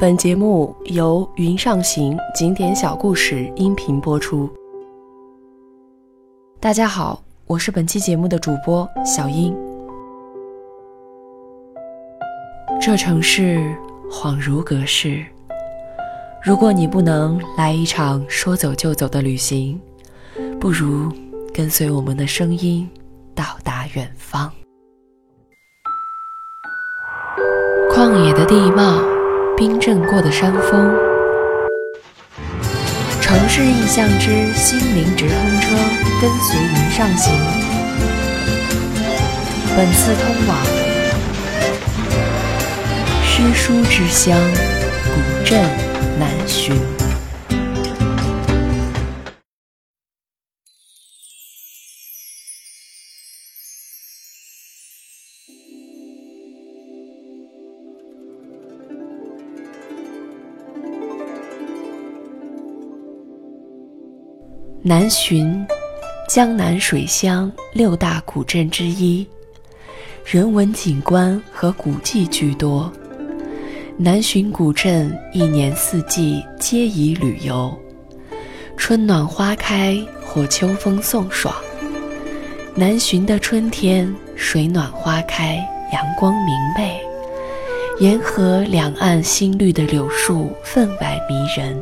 本节目由云上行景点小故事音频播出。大家好，我是本期节目的主播小英。这城市恍如隔世，如果你不能来一场说走就走的旅行，不如跟随我们的声音到达远方。旷野的地貌。冰镇过的山峰，城市印象之心灵直通车，跟随云上行。本次通往诗书之乡古镇南浔。南浔，江南水乡六大古镇之一，人文景观和古迹居多。南浔古镇一年四季皆宜旅游，春暖花开或秋风送爽。南浔的春天，水暖花开，阳光明媚，沿河两岸新绿的柳树分外迷人。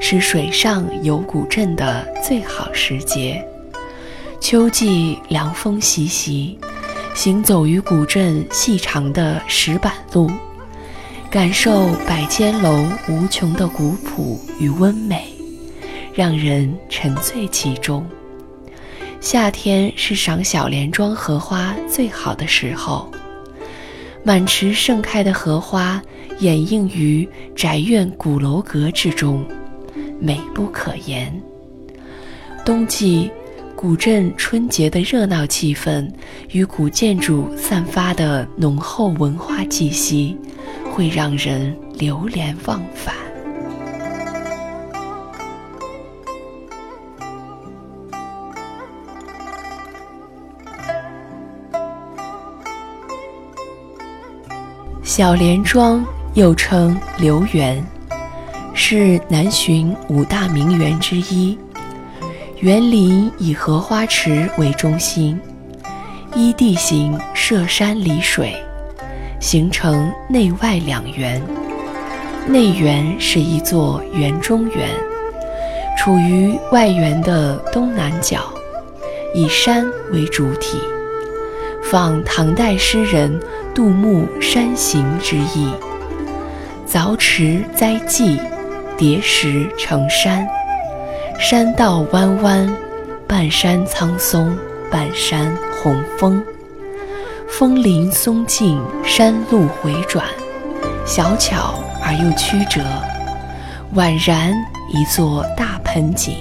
是水上游古镇的最好时节。秋季凉风习习，行走于古镇细长的石板路，感受百间楼无穷的古朴与温美，让人沉醉其中。夏天是赏小莲庄荷花最好的时候，满池盛开的荷花掩映于宅院古楼阁之中。美不可言。冬季，古镇春节的热闹气氛与古建筑散发的浓厚文化气息，会让人流连忘返。小莲庄又称留园。是南浔五大名园之一，园林以荷花池为中心，依地形涉山离水，形成内外两园。内园是一座园中园，处于外园的东南角，以山为主体，仿唐代诗人杜牧《山行》之意，凿池栽记。叠石成山，山道弯弯，半山苍松，半山红枫。枫林松径，山路回转，小巧而又曲折，宛然一座大盆景。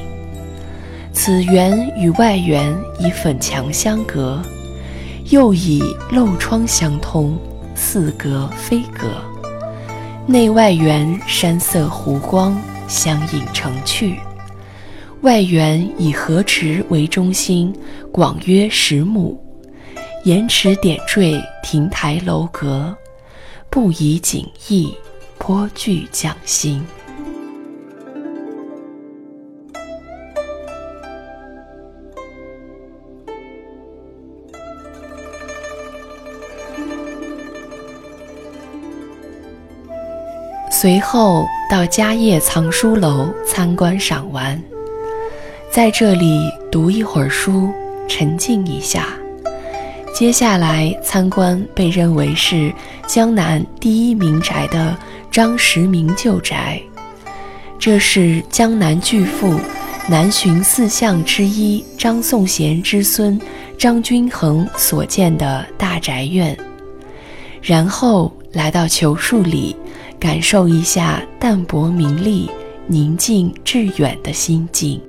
此园与外园以粉墙相隔，又以漏窗相通，似隔非隔。内外园山色湖光相映成趣，外园以河池为中心，广约十亩，沿池点缀亭台楼阁，布以景异，颇具匠心。随后到嘉业藏书楼参观赏玩，在这里读一会儿书，沉静一下。接下来参观被认为是江南第一民宅的张石铭旧宅，这是江南巨富、南浔四相之一张颂贤之孙张君衡所建的大宅院。然后来到求树里。感受一下淡泊名利、宁静致远的心境。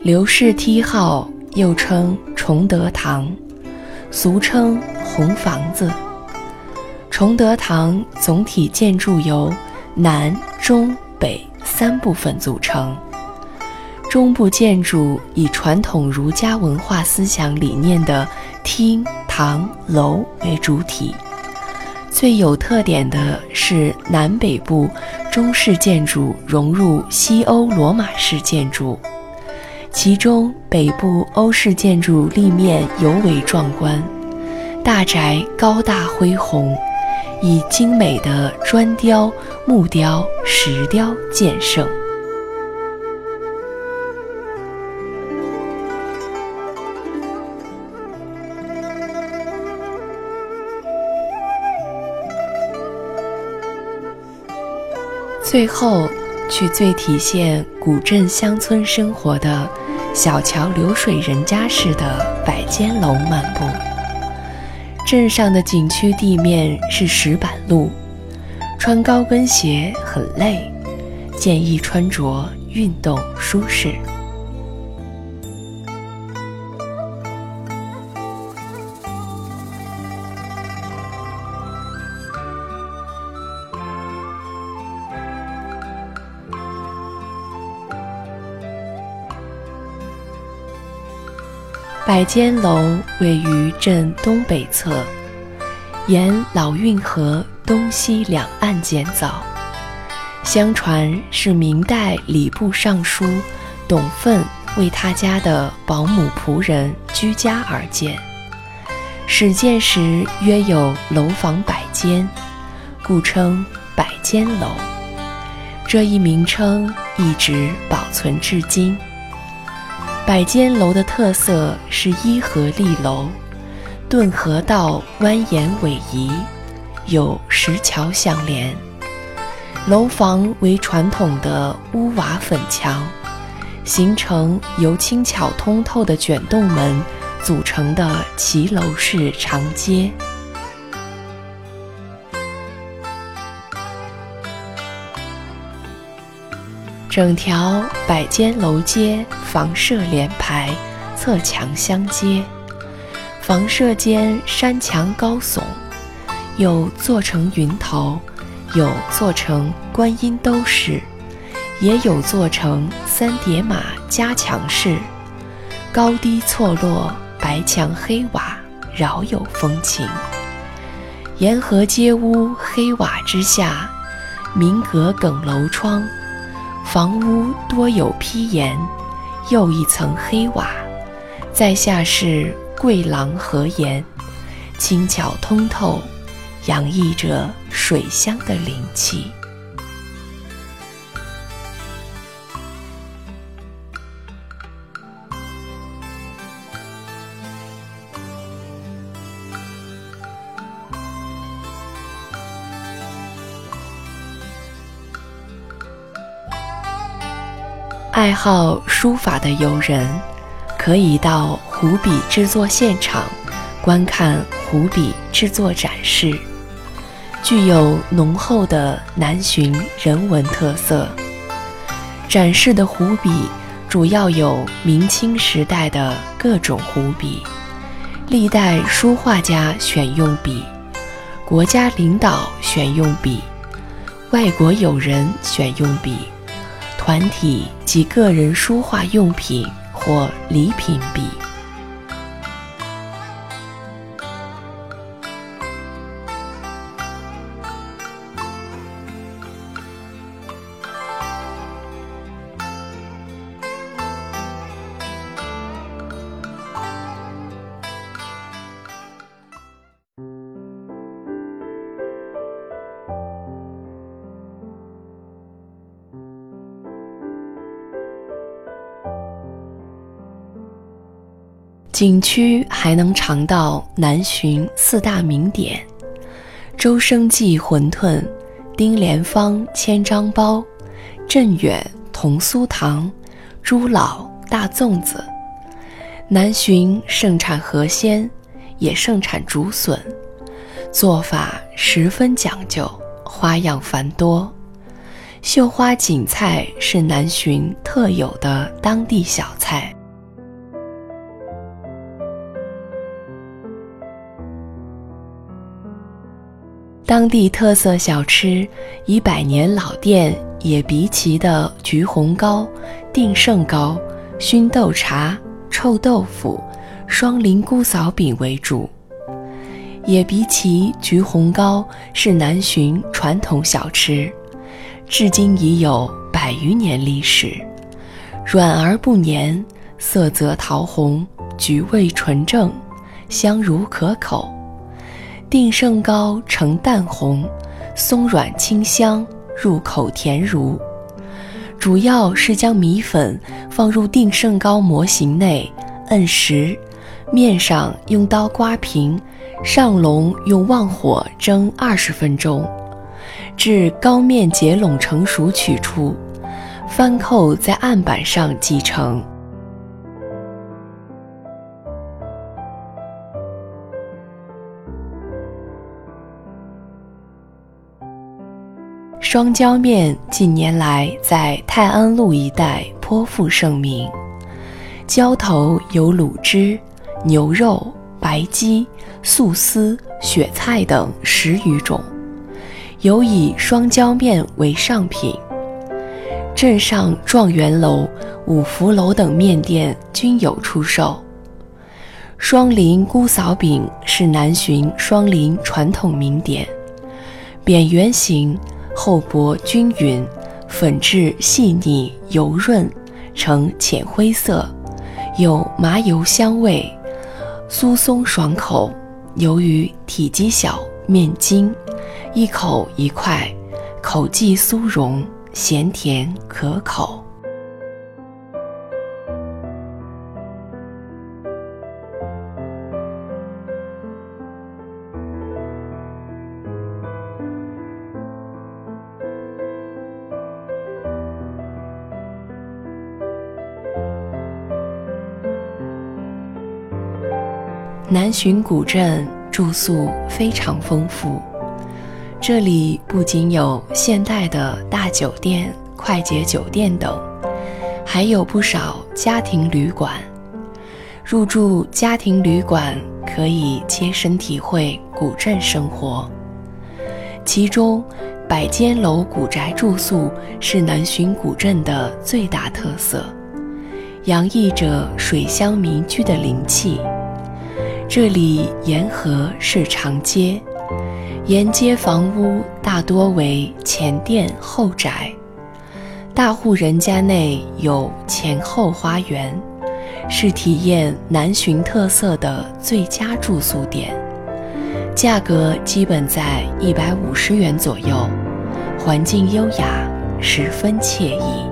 刘氏梯号又称崇德堂，俗称红房子。崇德堂总体建筑由南、中、北三部分组成。中部建筑以传统儒家文化思想理念的厅、堂、楼为主体。最有特点的是南北部中式建筑融入西欧罗马式建筑，其中北部欧式建筑立面尤为壮观，大宅高大恢宏，以精美的砖雕、木雕、石雕见胜。最后，去最体现古镇乡村生活的小桥流水人家式的百间楼漫步。镇上的景区地面是石板路，穿高跟鞋很累，建议穿着运动舒适。百间楼位于镇东北侧，沿老运河东西两岸建造。相传是明代礼部尚书董奋为他家的保姆仆人居家而建。始建时约有楼房百间，故称百间楼。这一名称一直保存至今。百间楼的特色是依河立楼，顿河道蜿蜒逶迤，有石桥相连。楼房为传统的屋瓦粉墙，形成由轻巧通透的卷洞门组成的骑楼式长街。整条百间楼街房舍连排，侧墙相接。房舍间山墙高耸，有做成云头，有做成观音兜式，也有做成三叠马加强式。高低错落，白墙黑瓦，饶有风情。沿河街屋黑瓦之下，明阁梗楼窗。房屋多有披檐，又一层黑瓦，在下是桂廊和檐，轻巧通透，洋溢着水乡的灵气。爱好书法的友人，可以到湖笔制作现场观看湖笔制作展示，具有浓厚的南浔人文特色。展示的湖笔主要有明清时代的各种湖笔，历代书画家选用笔，国家领导选用笔，外国友人选用笔。团体及个人书画用品或礼品笔。景区还能尝到南浔四大名点：周生记馄饨、丁莲芳千张包、镇远桐酥糖、朱老大粽子。南浔盛产河鲜，也盛产竹笋，做法十分讲究，花样繁多。绣花锦菜是南浔特有的当地小菜。当地特色小吃以百年老店野鼻旗的橘红糕、定胜糕、熏豆茶、臭豆腐、双林姑嫂饼为主。野鼻旗橘红糕是南浔传统小吃，至今已有百余年历史，软而不黏，色泽桃红，橘味纯正，香如可口。定胜糕呈淡红，松软清香，入口甜如。主要是将米粉放入定胜糕模型内，摁实，面上用刀刮平，上笼用旺火蒸二十分钟，至糕面结拢成熟取出，翻扣在案板上即成。双椒面近年来在泰安路一带颇负盛名，浇头有卤汁、牛肉、白鸡、素丝、雪菜等十余种，尤以双椒面为上品。镇上状元楼、五福楼等面店均有出售。双林姑嫂饼是南浔双林传统名点，扁圆形。厚薄均匀，粉质细腻油润，呈浅灰色，有麻油香味，酥松爽口。由于体积小，面筋，一口一块，口即酥融，咸甜可口。南浔古镇住宿非常丰富，这里不仅有现代的大酒店、快捷酒店等，还有不少家庭旅馆。入住家庭旅馆可以切身体会古镇生活，其中百间楼古宅住宿是南浔古镇的最大特色，洋溢着水乡民居的灵气。这里沿河是长街，沿街房屋大多为前店后宅，大户人家内有前后花园，是体验南浔特色的最佳住宿点。价格基本在一百五十元左右，环境优雅，十分惬意。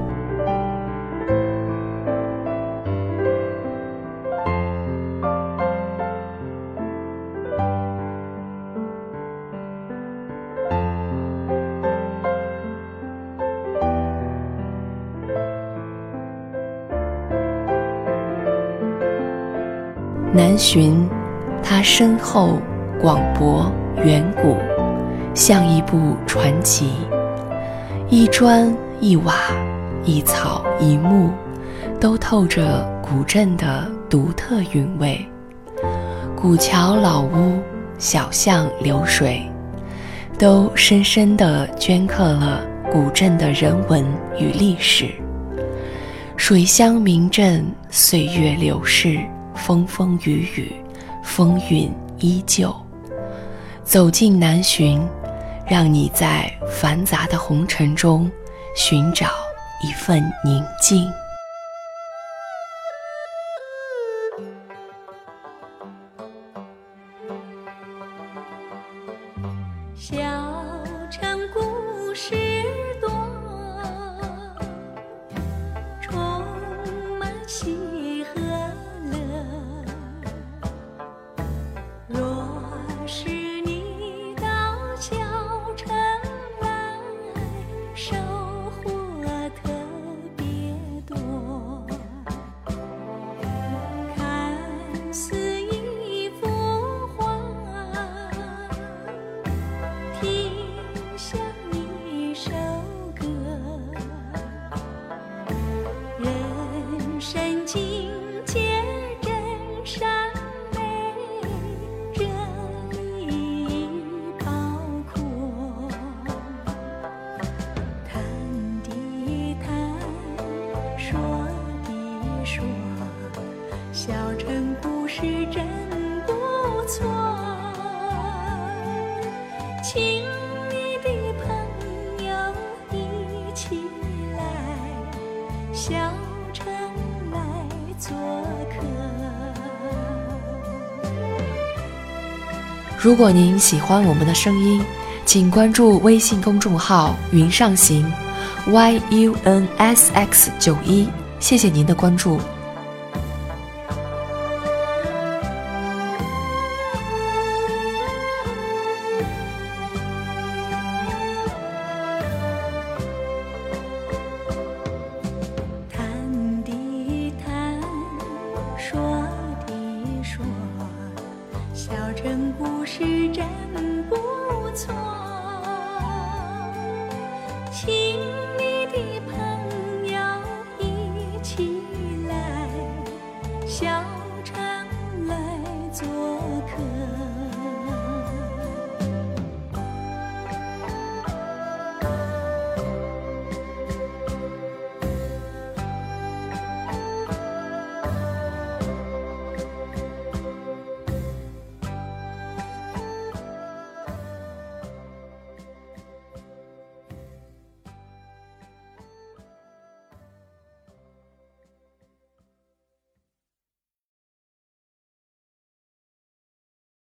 南浔，它深厚、广博、远古，像一部传奇。一砖一瓦，一草一木，都透着古镇的独特韵味。古桥老屋、小巷流水，都深深地镌刻了古镇的人文与历史。水乡名镇，岁月流逝。风风雨雨，风云依旧。走进南浔，让你在繁杂的红尘中寻找一份宁静。小城故事真不错请你的朋友一起来小城来做客如果您喜欢我们的声音请关注微信公众号云上行 yunsx 九一。谢谢您的关注。